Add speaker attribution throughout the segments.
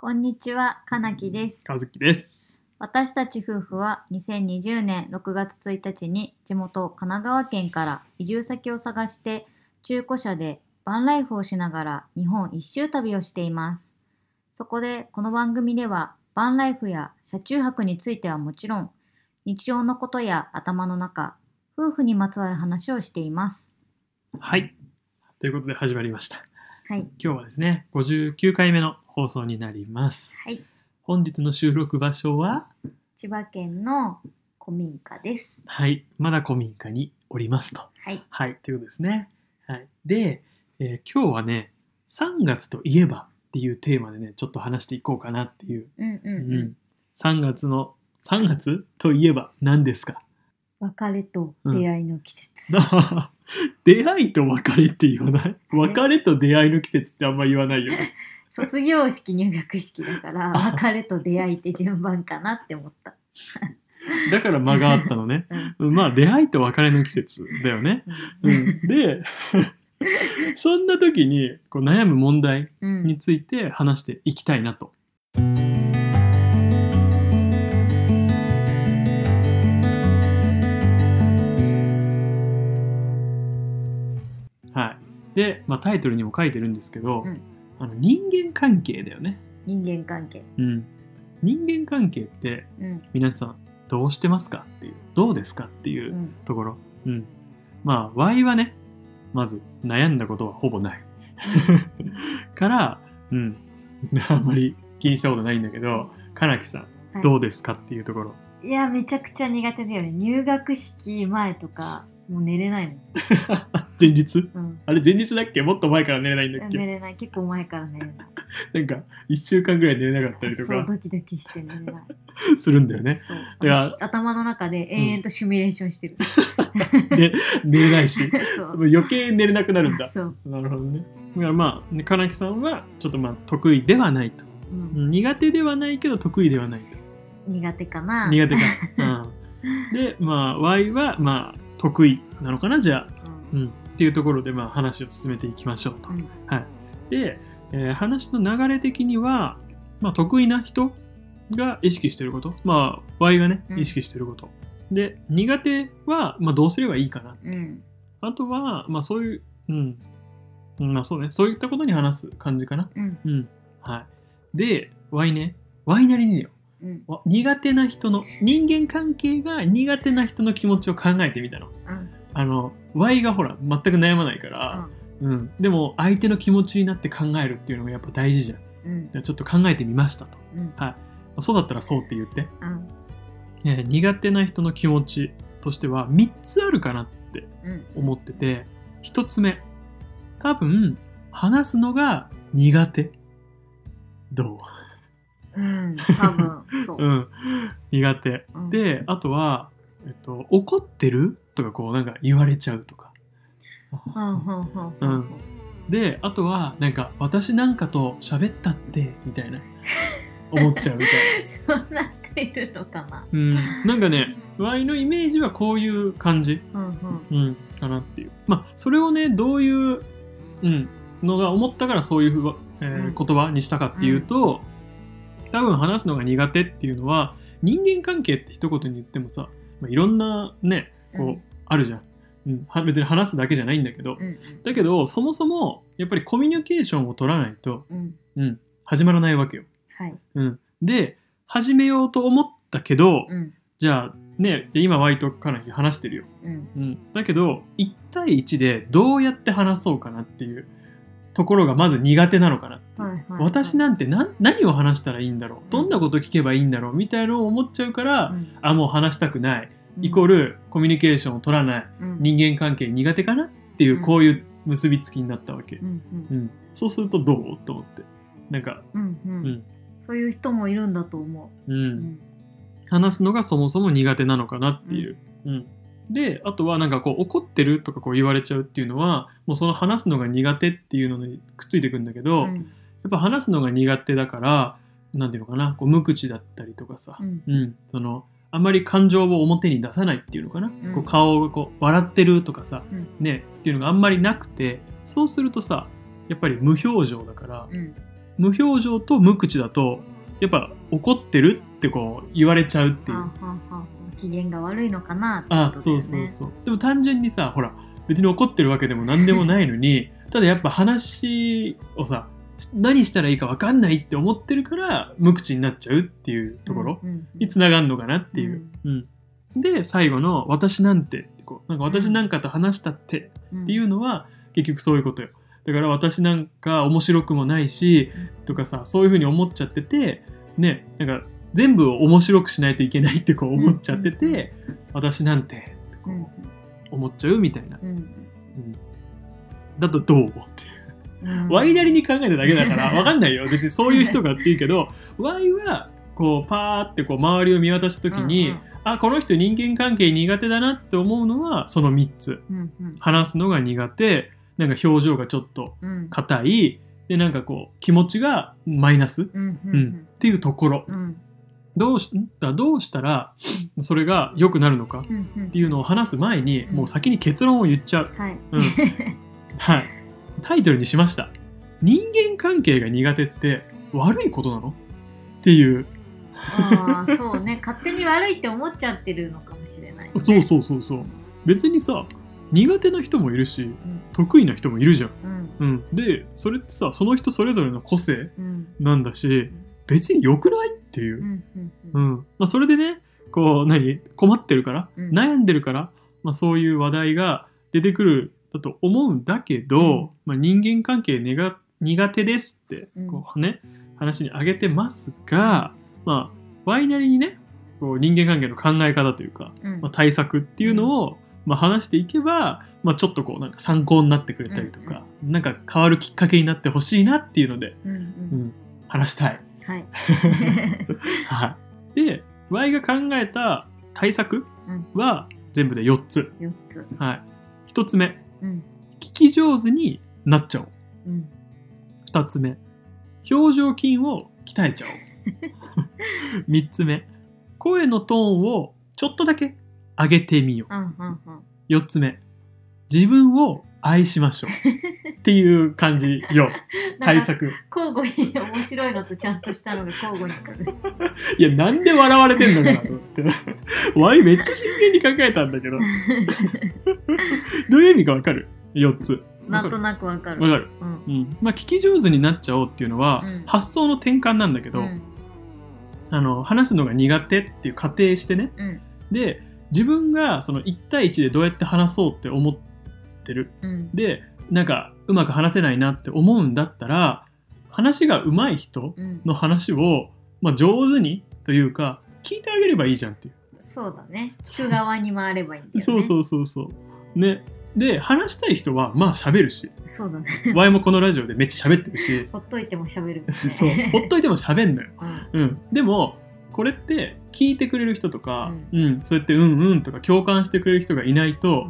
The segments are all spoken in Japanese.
Speaker 1: こんにちは、かなきです。
Speaker 2: 和樹です。
Speaker 1: 私たち夫婦は2020年6月1日に地元神奈川県から移住先を探して中古車でバンライフをしながら日本一周旅をしています。そこでこの番組ではバンライフや車中泊についてはもちろん日常のことや頭の中、夫婦にまつわる話をしています。
Speaker 2: はい。ということで始まりました。
Speaker 1: はい。
Speaker 2: 今日はですね、59回目の放送になります。
Speaker 1: はい。
Speaker 2: 本日の収録場所は、
Speaker 1: 千葉県の古民家です。
Speaker 2: はい、まだ古民家におりますと。
Speaker 1: はい。
Speaker 2: はい、ということですね。はい。で、えー今日はね、3月といえばっていうテーマでね、ちょっと話していこうかなっていう。
Speaker 1: うんうんうん。
Speaker 2: うん3月の、3月といえば何ですか？
Speaker 1: 別れと出会いの季節。
Speaker 2: 出会いと別れって言わない？別れと出会いの季節ってあんま言わないよね。
Speaker 1: 卒業式入学式だから別れと出会いって順番かなって思った。
Speaker 2: だから間があったのね。
Speaker 1: うん
Speaker 2: まあ出会いと別れの季節だよね。うん、で そんな時にこう悩む問題
Speaker 1: うん
Speaker 2: について話していきたいなと。はい、で、まあ、タイトルにも書いてるんですけど、
Speaker 1: うん
Speaker 2: あの人間関係だよね、
Speaker 1: 人間関係。
Speaker 2: うん。人間関係って
Speaker 1: うん
Speaker 2: 皆さんどうしてますかっていうどうですかっていううんところ。うん。まあ、Y はね、まず悩んだことはほぼない。から、うん。あんまり気にしたことないんだけど、かなきさん、
Speaker 1: はい
Speaker 2: どうですかっていうところ。
Speaker 1: いやめちゃくちゃ苦手だよね。入学式前とかもう寝れないもん。
Speaker 2: 前日？
Speaker 1: うん、
Speaker 2: あれ前日だっけ？もっと前から寝れないんだっけ？
Speaker 1: 寝れない結構前から寝れない。
Speaker 2: なんか、1週間ぐらい寝れなかったりと
Speaker 1: そう
Speaker 2: か
Speaker 1: ドキドキして寝れない。
Speaker 2: するんだよね。
Speaker 1: そう
Speaker 2: だから
Speaker 1: 頭の中で延々とシミュレーションしてる。
Speaker 2: で、寝れないし、余計寝れなくなるんだ。
Speaker 1: そう、
Speaker 2: なるほどね。だからまあ、ねかなきさんはちょっとまあ得意ではないと。
Speaker 1: うん
Speaker 2: うん苦手ではないけど得意ではないと。
Speaker 1: 苦手かな。
Speaker 2: 苦手か。うん、で、まあ、Y はまあ得意なのかな、じゃあ。
Speaker 1: うん
Speaker 2: うん、っていうところでまあ話を進めていきましょうと。
Speaker 1: うん
Speaker 2: はい、で、えー話の流れ的には、まあ、得意な人が意識してること、まあ、Y がね
Speaker 1: うん
Speaker 2: 意識してること。で苦手は、まあ、どうすればいいかな。
Speaker 1: うん
Speaker 2: あとは、まあ、そういう、うん、うんまあそうね、そういったことに話す感じかな。
Speaker 1: うん
Speaker 2: うん。はい。で、Y ね、Y なりによ。
Speaker 1: うん。
Speaker 2: わ苦手な人の人間関係が苦手な人の気持ちを考えてみたの。
Speaker 1: うん。
Speaker 2: あの Y がほら全く悩まないから、うん。でも相手の気持ちになって考えるっていうのがやっぱ大事じゃん。
Speaker 1: うん。
Speaker 2: ちょっと考えてみましたと。
Speaker 1: うん。
Speaker 2: そうだったらそうって言って。
Speaker 1: うん。
Speaker 2: えー苦手な人の気持ちとしては3つあるかなって
Speaker 1: うん。
Speaker 2: 思ってて1つ目。多分話すのが苦手。ど
Speaker 1: う？ん多分そう。
Speaker 2: う、うん、苦手。
Speaker 1: うん。
Speaker 2: であとは、えっと、怒ってるとかこうなんか言われちゃうとか。
Speaker 1: うん。
Speaker 2: であとはなんか私なんかと喋ったってみたいな。思っちゃうみたいな。
Speaker 1: そんな人いるのかな。
Speaker 2: うん、なんかね Y のイメージはこういう感じ、
Speaker 1: うんうん。
Speaker 2: うん、かなっていう。まあそれをねどういう、うん、のが思ったからそういうふう、え言葉にしたかっていうと、多分話すのが苦手っていうのは人間関係って一言に言ってもさ、まあ、いろんなねこう、
Speaker 1: うん。
Speaker 2: あるじゃん、うん、は別に話すだけじゃないんだけど、
Speaker 1: うん
Speaker 2: だけどそもそもやっぱりコミュニケーションを取らないと、
Speaker 1: うん。
Speaker 2: うん、始まらないわけよ。
Speaker 1: はい。
Speaker 2: うん、で始めようと思ったけど、
Speaker 1: うん。
Speaker 2: じゃあねで今 Y とかなり話してるよ、
Speaker 1: うん。
Speaker 2: うん、だけど1対1でどうやって話そうかなっていうところがまず苦手なのかなっていう
Speaker 1: はいはい。
Speaker 2: 私なんて何何を話したらいいんだろう？どんなこと聞けばいいんだろう？みたいなのを思っちゃうから、
Speaker 1: うん。
Speaker 2: あもう話したくない。イコールコミュニケーションを取らない。
Speaker 1: うん。
Speaker 2: 人間関係苦手かなっていううん。こういう結びつきになったわけ、
Speaker 1: うん
Speaker 2: うん、そうするとどう？と思って。なんか、
Speaker 1: うんうん。うん。
Speaker 2: うん
Speaker 1: そういう人もいるんだと思
Speaker 2: う。ん。
Speaker 1: ううん。
Speaker 2: 話すのがそもそも苦手なのかなっていう。うん。であとはなんかこう怒ってるとかこう言われちゃうっていうのはもうその話すのが苦手っていうのにくっついてくんだけど、や
Speaker 1: うん
Speaker 2: っぱ話すのが苦手だからなんていうのかなこう無口だったりとかさ、
Speaker 1: うん。
Speaker 2: うん、そのあんまり感情を表に出さないっていうのかな、
Speaker 1: うん。
Speaker 2: こう顔がこう笑ってるとかさ、
Speaker 1: うん。
Speaker 2: ねっていうのがあんまりなくてそうするとさやっぱり無表情だから
Speaker 1: うん。
Speaker 2: 無表情と無口だとやっぱ怒ってるってこう言われちゃうっていう。
Speaker 1: 機嫌が悪いのかなって
Speaker 2: あ
Speaker 1: ことだよね。
Speaker 2: そうそうそう。でも単純にさほら別に怒ってるわけでも何でもないのに ただやっぱ話をさ何したらいいか分かんないって思ってるから無口になっちゃうっていうところ
Speaker 1: うんうんうん。
Speaker 2: につながるのかなっていう、うん。で最後の「私なんて」ってこうなんか私なんかと話したって
Speaker 1: うん
Speaker 2: っていうのは結局そういうことよ。だから私なんか面白くもないしとかさそういうふうに思っちゃっててねなんか全部を面白くしないといけないってこう思っちゃってて、
Speaker 1: うんうん
Speaker 2: 私なんてってこ
Speaker 1: うん
Speaker 2: う思っちゃうみたいな、
Speaker 1: うん
Speaker 2: うん。だとどうっていう
Speaker 1: うん
Speaker 2: ワイなりに考えただけだから わかんないよ。別にそういう人がって言うけどワイはこうパーってこう周りを見渡した時に、あこの人人間関係苦手だなって思うのはその3つ。
Speaker 1: うんうん。うん
Speaker 2: 話すのが苦手なんか表情がちょっと
Speaker 1: うん。
Speaker 2: 硬いでなんかこう気持ちがマイナスっ
Speaker 1: うんう
Speaker 2: うん。んていうところ。
Speaker 1: うん。
Speaker 2: どうしんだどうしたらそれが良くなるのか
Speaker 1: うんうん。
Speaker 2: っていうのを話す前に
Speaker 1: うん。
Speaker 2: もう先に結論を言っちゃう、
Speaker 1: はい。
Speaker 2: うん。はい、タイトルにしました。人間関係が苦手って悪いことなの？っていう。
Speaker 1: ああそうね。勝手に悪いって思っちゃってるのかもしれない、ね、
Speaker 2: そうそうそうそう。別にさ苦手な人もいるし
Speaker 1: うん。
Speaker 2: 得意な人もいるじゃん、
Speaker 1: うん。
Speaker 2: うん、でそれってさその人それぞれの個性
Speaker 1: うん。
Speaker 2: なんだし別に良くないっていう。う、
Speaker 1: んうん
Speaker 2: う
Speaker 1: うん
Speaker 2: ん。まあ、それでねこう何？困ってるから、
Speaker 1: うん。
Speaker 2: 悩んでるから、まあ、そういう話題が出てくるだと思うんだけど、
Speaker 1: うん。
Speaker 2: まあ、人間関係苦手ですって
Speaker 1: うん。
Speaker 2: こう、ね話に挙げてますが、まあ、ワイなりにねこう人間関係の考え方というか、
Speaker 1: うん。
Speaker 2: まあ、対策っていうのを、まあ、話していけば、まあ、ちょっとこうなんか参考になってくれたりとか、なんか変わるきっかけになってほしいなっていうので、
Speaker 1: うんう
Speaker 2: うんん、話したい。
Speaker 1: はい。
Speaker 2: はい、で Y が考えた対策は全部で4つ、
Speaker 1: 四つ。
Speaker 2: はい、1つ目。
Speaker 1: うん
Speaker 2: 聞き上手になっちゃおう。
Speaker 1: うん。
Speaker 2: 2つ目。表情筋を鍛えちゃおう。3つ目。声のトーンをちょっとだけ上げてみよう。
Speaker 1: うんうんうん。
Speaker 2: 4つ目。自分を愛しましょう。っていう感じよ。対策。
Speaker 1: 交互に面白いのとちゃんとしたのが交互に来る。
Speaker 2: いやなんで笑われてんのかなと思って。ワイめっちゃ真剣に考えたんだけど。どういう意味かわかる ?4 つ。
Speaker 1: なんとなくわかる。
Speaker 2: わかる。
Speaker 1: うん。
Speaker 2: うん。まあ聞き上手になっちゃおうっていうのは、
Speaker 1: うん。
Speaker 2: 発想の転換なんだけど、
Speaker 1: うん。
Speaker 2: あの話すのが苦手っていう仮定してね。
Speaker 1: うん。
Speaker 2: で自分がその1対1でどうやって話そうって思ってる。
Speaker 1: うん。
Speaker 2: でなんかうまく話せないなって思うんだったら話が上手い人
Speaker 1: うん。
Speaker 2: の話を、まあ、上手にというか聞いてあげればいいじゃんっていう。
Speaker 1: そうだね。聞く側に回ればいいんだよね。
Speaker 2: そうそうそうそう。ね。で、話したい人は、まあ喋るし、
Speaker 1: そうだね。
Speaker 2: ワイもこのラジオでめっちゃ喋ってるし、
Speaker 1: ほっといても喋る
Speaker 2: そう、ほっといても喋んのよ。
Speaker 1: うん。
Speaker 2: うん。でも、これって聞いてくれる人とか、うん、そうやってうんうんとか共感してくれる人がいないと、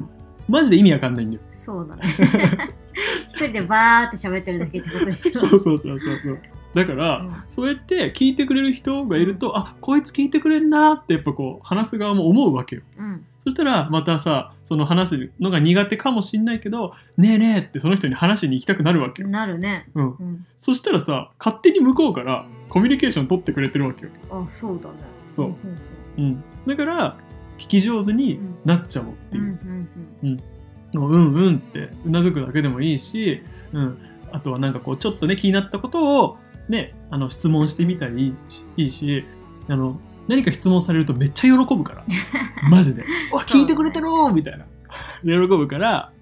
Speaker 2: マジで意味わかんないんだよ。
Speaker 1: そうだね 一人でバーって喋ってるだけってことでしょ。
Speaker 2: そうそうそうそうそう。だから、
Speaker 1: うん。
Speaker 2: そうやって聞いてくれる人がいると、あこいつ聞いてくれんなってやっぱこう話す側も思うわけよ。
Speaker 1: うん。
Speaker 2: そしたらまたさその話すのが苦手かもしんないけど「ねえねえ」ってその人に話しに行きたくなるわけよ。
Speaker 1: なるね。
Speaker 2: うん、
Speaker 1: うん。
Speaker 2: そしたらさ勝手に向こうからコミュニケーション取ってくれてるわけよ。
Speaker 1: あそうだね。
Speaker 2: そう。
Speaker 1: うん。
Speaker 2: うん、だから聞き上手になっちゃおうって
Speaker 1: う。ん
Speaker 2: いうう。
Speaker 1: ん。
Speaker 2: もううんうんってうなずくだけでもいいし、うん、あとはなんかこうちょっとね気になったことをねあの質問してみたりいいしあの何か質問されるとめっちゃ喜ぶから。マジで「わ聞いてくれてる!」みたいな。喜ぶから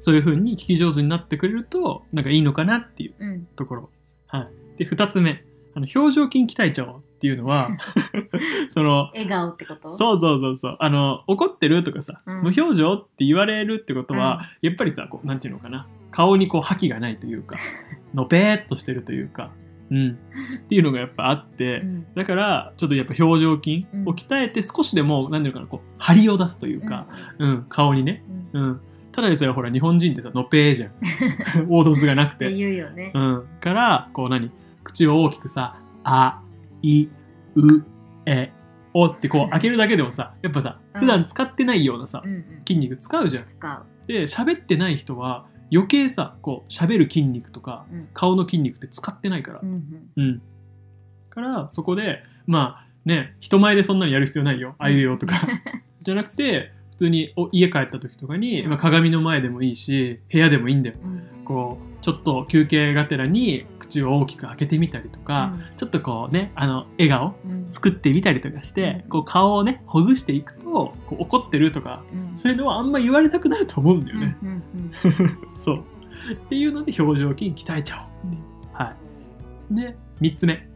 Speaker 2: そういう風に聞き上手になってくれるとなんかいいのかなっていう
Speaker 1: うん。うん
Speaker 2: ところ、はい、で2つ目あの表情筋鍛えちゃおうっていうのは その
Speaker 1: 笑顔ってこと？
Speaker 2: そうそうそうそう。あの怒ってるとかさ、
Speaker 1: うん。
Speaker 2: 無表情って言われるってことは、やっぱりさこうなんていうのかな。顔にこう覇気がないというか のぺーっとしてるというか、うん、っていうのがやっぱあって、
Speaker 1: うん。
Speaker 2: だからちょっとやっぱ表情筋を鍛えて少しでもなんていうのかなこう張りを出すというか、うん。顔にね、
Speaker 1: うん。うん。
Speaker 2: うん、ただでさえほら日本人ってさのぺーじゃん。凹凸がなく
Speaker 1: て、言うよね。
Speaker 2: うん、からこう何？口を大きくさ「あいうえお」ってこう開けるだけでもさやっぱさ
Speaker 1: うん
Speaker 2: 普段使ってないようなさ、
Speaker 1: うんうん
Speaker 2: 筋肉使うじゃん。
Speaker 1: 使う
Speaker 2: で喋ってない人は余計さこう喋る筋肉とか
Speaker 1: うん
Speaker 2: 顔の筋肉って使ってないから
Speaker 1: うんうん
Speaker 2: うん。から、そこで、まあね、人前でそんなにやる必要ないよ。あいうよとか。じゃなくて、普通にお家帰った時とかに、
Speaker 1: うん
Speaker 2: まあ、鏡の前でもいいし、部屋でもいいんだよ。
Speaker 1: うん
Speaker 2: こう、ちょっと休憩がてらに口を大きく開けてみたりとか、ちょっとこうね、あの、笑顔
Speaker 1: うん
Speaker 2: 作ってみたりとかして、
Speaker 1: うん
Speaker 2: こう顔をね、ほぐしていくと、怒ってるとか、
Speaker 1: うん
Speaker 2: そういうのはあんま言われなくなると思うんだよね。
Speaker 1: うんうん
Speaker 2: そう。っていうので表情筋鍛えちゃおう。
Speaker 1: うん
Speaker 2: はい。で、3つ目。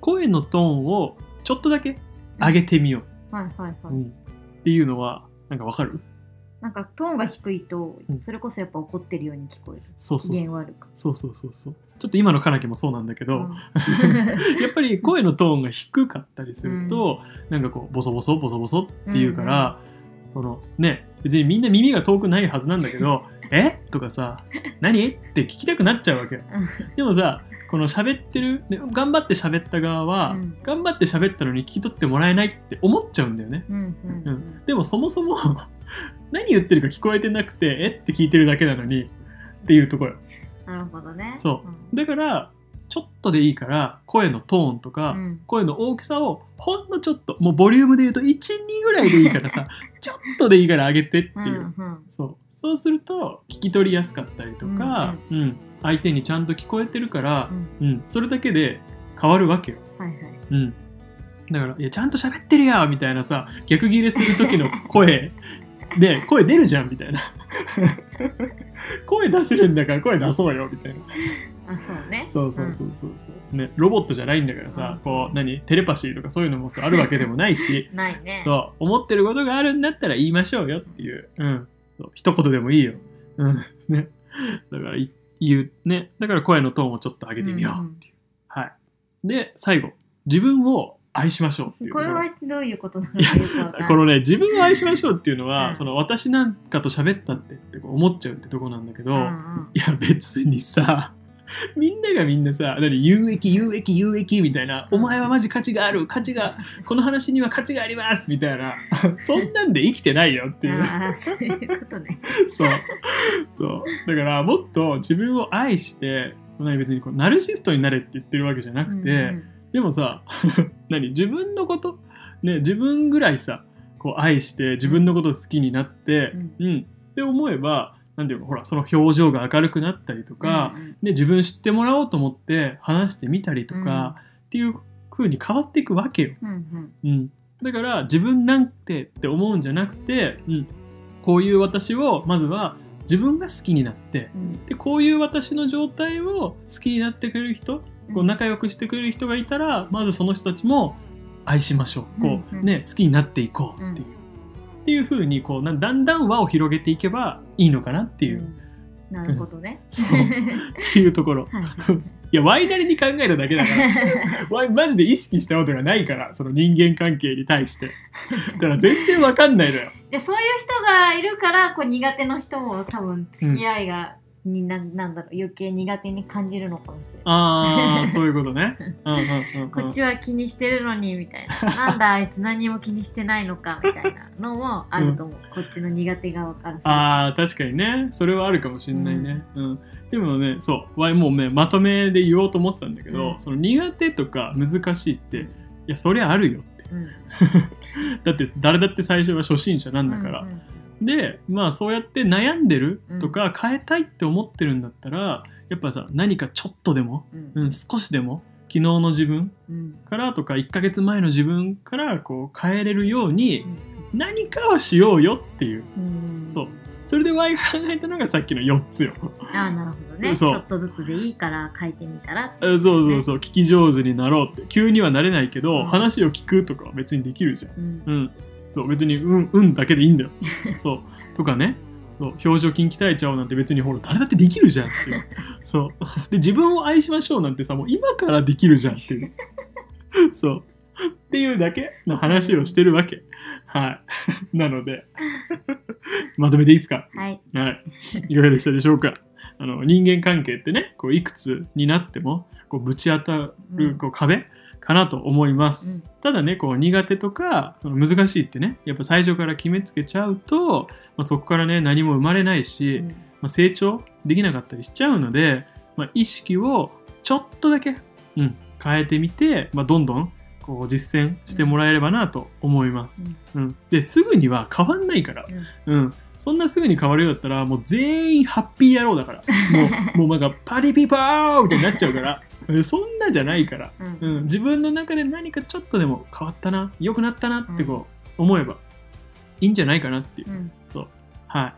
Speaker 2: 声のトーンをちょっとだけ上げてみよ
Speaker 1: はいはいは
Speaker 2: う。
Speaker 1: い
Speaker 2: うんっていうのは、なんかわかる？
Speaker 1: なんかトーンが低いと
Speaker 2: うん
Speaker 1: それこそやっぱ怒ってるように聞こえる
Speaker 2: そうそうそう。
Speaker 1: 弦悪く
Speaker 2: そうそうそうそう。ちょっと今のかなきもそうなんだけど、
Speaker 1: うん。
Speaker 2: やっぱり声のトーンが低かったりすると、なんかこう、ボソボソ、ボソボソっていうから、このね、別にみんな耳が遠くないはずなんだけど、え？とかさ、何？って聞きたくなっちゃうわけ。よ。でもさ、この喋ってる、で頑張って喋った側は、
Speaker 1: うん。
Speaker 2: 頑張って喋ったのに聞き取ってもらえないって思っちゃうんだよね。
Speaker 1: うんうん。うん。
Speaker 2: でもそもそも何言ってるか聞こえてなくて、え？って聞いてるだけなのにっていうところ。
Speaker 1: なるほどね。
Speaker 2: そう。だから、ちょっとでいいから、声のトーンとか、
Speaker 1: うん。
Speaker 2: 声の大きさをほんのちょっと、もうボリュームで言うと1、2ぐらいでいいからさ、ちょっとでいいから上げてって
Speaker 1: うん
Speaker 2: いう。
Speaker 1: うん
Speaker 2: そう。そうすると、聞き取りやすかったりとか、うん、相手にちゃんと聞こえてるから
Speaker 1: う、ん。
Speaker 2: うん、それだけで変わるわけよ。
Speaker 1: はいはい。
Speaker 2: うん。だから、いや、ちゃんと喋ってるやみたいなさ、逆ギレする時の声。で、声出るじゃんみたいな。声出せるんだから声出そうよみたいな。
Speaker 1: あそうね
Speaker 2: そうそうそうそうそう、ね。ロボットじゃないんだからさ、
Speaker 1: うん
Speaker 2: こう、何テレパシーとかそういうのもさあるわけでもないし、
Speaker 1: う んないね
Speaker 2: そう、思ってることがあるんだったら言いましょうよっていう。うん。そう一言でもいいよ。うん。ね。だからい、言う、ね。だから声のトーンをちょっと上げてみようっていう。はい。で、最後。自分を愛しましょうっていうとこ
Speaker 1: れはどういうことなのか
Speaker 2: このね、自分を愛しましょうっていうのは、
Speaker 1: うん。
Speaker 2: その私なんかと喋ったってって思っちゃうってとこなんだけど、
Speaker 1: うんうん。
Speaker 2: いや別にさ、みんながみんなさ、何有益、有益、有益みたいな、お前はマジ価値がある、価値が、この話には価値がありますみたいな、そんなんで生きてないよっていう。
Speaker 1: ああそういうことね。
Speaker 2: そう。そう。だから、もっと自分を愛して、何別にこうナルシストになれって言ってるわけじゃなくて、
Speaker 1: うん
Speaker 2: でもさ、何？自分のこと、ね、自分ぐらいさ、こう愛して、自分のことを好きになって、
Speaker 1: う
Speaker 2: うん、って思えば、なんていうの、ほら、その表情が明るくなったりとか、
Speaker 1: うんうん。
Speaker 2: ね、自分知ってもらおうと思って話してみたりとか、っていう風に変わっていくわけよ。
Speaker 1: うんうん。
Speaker 2: うん、だから自分なんてって思うんじゃなくて、うん、こういう私をまずは自分が好きになって
Speaker 1: うん。
Speaker 2: でこういう私の状態を好きになってくれる人こう仲良くしてくれる人がいたらまずその人たちも愛しましょう。こう、ね、好きになっていこうっていう、っていう風にこうなだんだん輪を広げていけばいいのかなっていう、
Speaker 1: うん。なるほどね。
Speaker 2: そう。っていうところ。
Speaker 1: はい。
Speaker 2: やワイなりに考えただけだから。ワイマジで意識したことがないからその人間関係に対して。だから全然わかんないのよ。
Speaker 1: でそういう人がいるからこう苦手な人も多分付き合いが、にななんだろう余計苦手に感じるのかもしれない。
Speaker 2: ああそういうことね。うんうんうん、うん、
Speaker 1: こっちは気にしてるのにみたいな。なんだあいつ何も気にしてないのかみたいなのもあると思う。こっちの苦手側からすると。
Speaker 2: ああ確かにね。それはあるかもしれないね、うん。でもねそう。わいもうねまとめで言おうと思ってたんだけど、
Speaker 1: うん。
Speaker 2: その苦手とか難しいっていやそりゃあるよって。
Speaker 1: うん。
Speaker 2: だって誰だって最初は初心者なんだから、
Speaker 1: うんうん
Speaker 2: でまあそうやって悩んでるとか変えたいって思ってるんだったらやっぱさ何かちょっとでも、
Speaker 1: うん。
Speaker 2: うん、少しでも昨日の自分
Speaker 1: うん。
Speaker 2: からとか1ヶ月前の自分からこう変えれるように何かはしようよっていう。
Speaker 1: うん。
Speaker 2: そう。それで Y が考えたのがさっきの4つよ。
Speaker 1: ああなるほどね。ちょっとずつでいいから書いてみたら。
Speaker 2: あそうそうそう、聞き上手になろうって。急にはなれないけど、
Speaker 1: うん。
Speaker 2: 話を聞くとかは別にできるじゃん。
Speaker 1: うん。
Speaker 2: うんそう別にうんうんだけでいいんだよ。そう。とかね。そう表情筋鍛えちゃおうなんて別にほら誰だってできるじゃんっていう。そう。で自分を愛しましょうなんてさもう今からできるじゃんっていう。そう。っていうだけの話をしてるわけ。はい。なので。まとめていいですか？
Speaker 1: はい。
Speaker 2: はい。いかがでしたでしょうか？あの人間関係ってね、こういくつになってもこうぶち当た
Speaker 1: うん
Speaker 2: るこう壁かなと思います。
Speaker 1: うん
Speaker 2: ただね、こう苦手とか難しいってね、やっぱ最初から決めつけちゃうと、まあ、そこからね、何も生まれないし、
Speaker 1: うん。
Speaker 2: まあ、成長できなかったりしちゃうので、まあ、意識をちょっとだけ、うん、変えてみて、まあ、どんどんこう実践してもらえればなと思います。うん、ですぐには変わんないから、うん、そんなすぐに変わるようだったらもう全員ハッピー野郎だから。もうもうなんかパリピパーみたいになっちゃうから。うんそんなじゃないから、
Speaker 1: うん。
Speaker 2: うん、自分の中で何かちょっとでも変わったな良くなったなってこう思えばいいんじゃないかなっていう、
Speaker 1: うん。
Speaker 2: はい。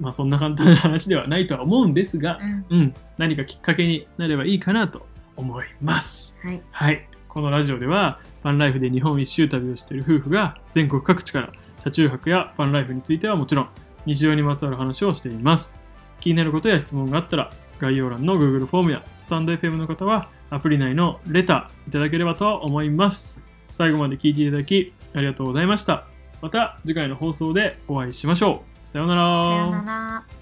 Speaker 2: まあそんな簡単な話ではないとは思うんですが、
Speaker 1: うん。
Speaker 2: うん、何かきっかけになればいいかなと思います。
Speaker 1: はい。
Speaker 2: はい。このラジオでは、バンライフで日本一周旅をしている夫婦が全国各地から車中泊やバンライフについてはもちろん、日常にまつわる話をしています。気になることや質問があったら、概要欄の Google フォームやスタンド FM の方はアプリ内のレターいただければと思います。最後まで聞いていただきありがとうございました。また次回の放送でお会いしましょう。さようなら。
Speaker 1: さようなら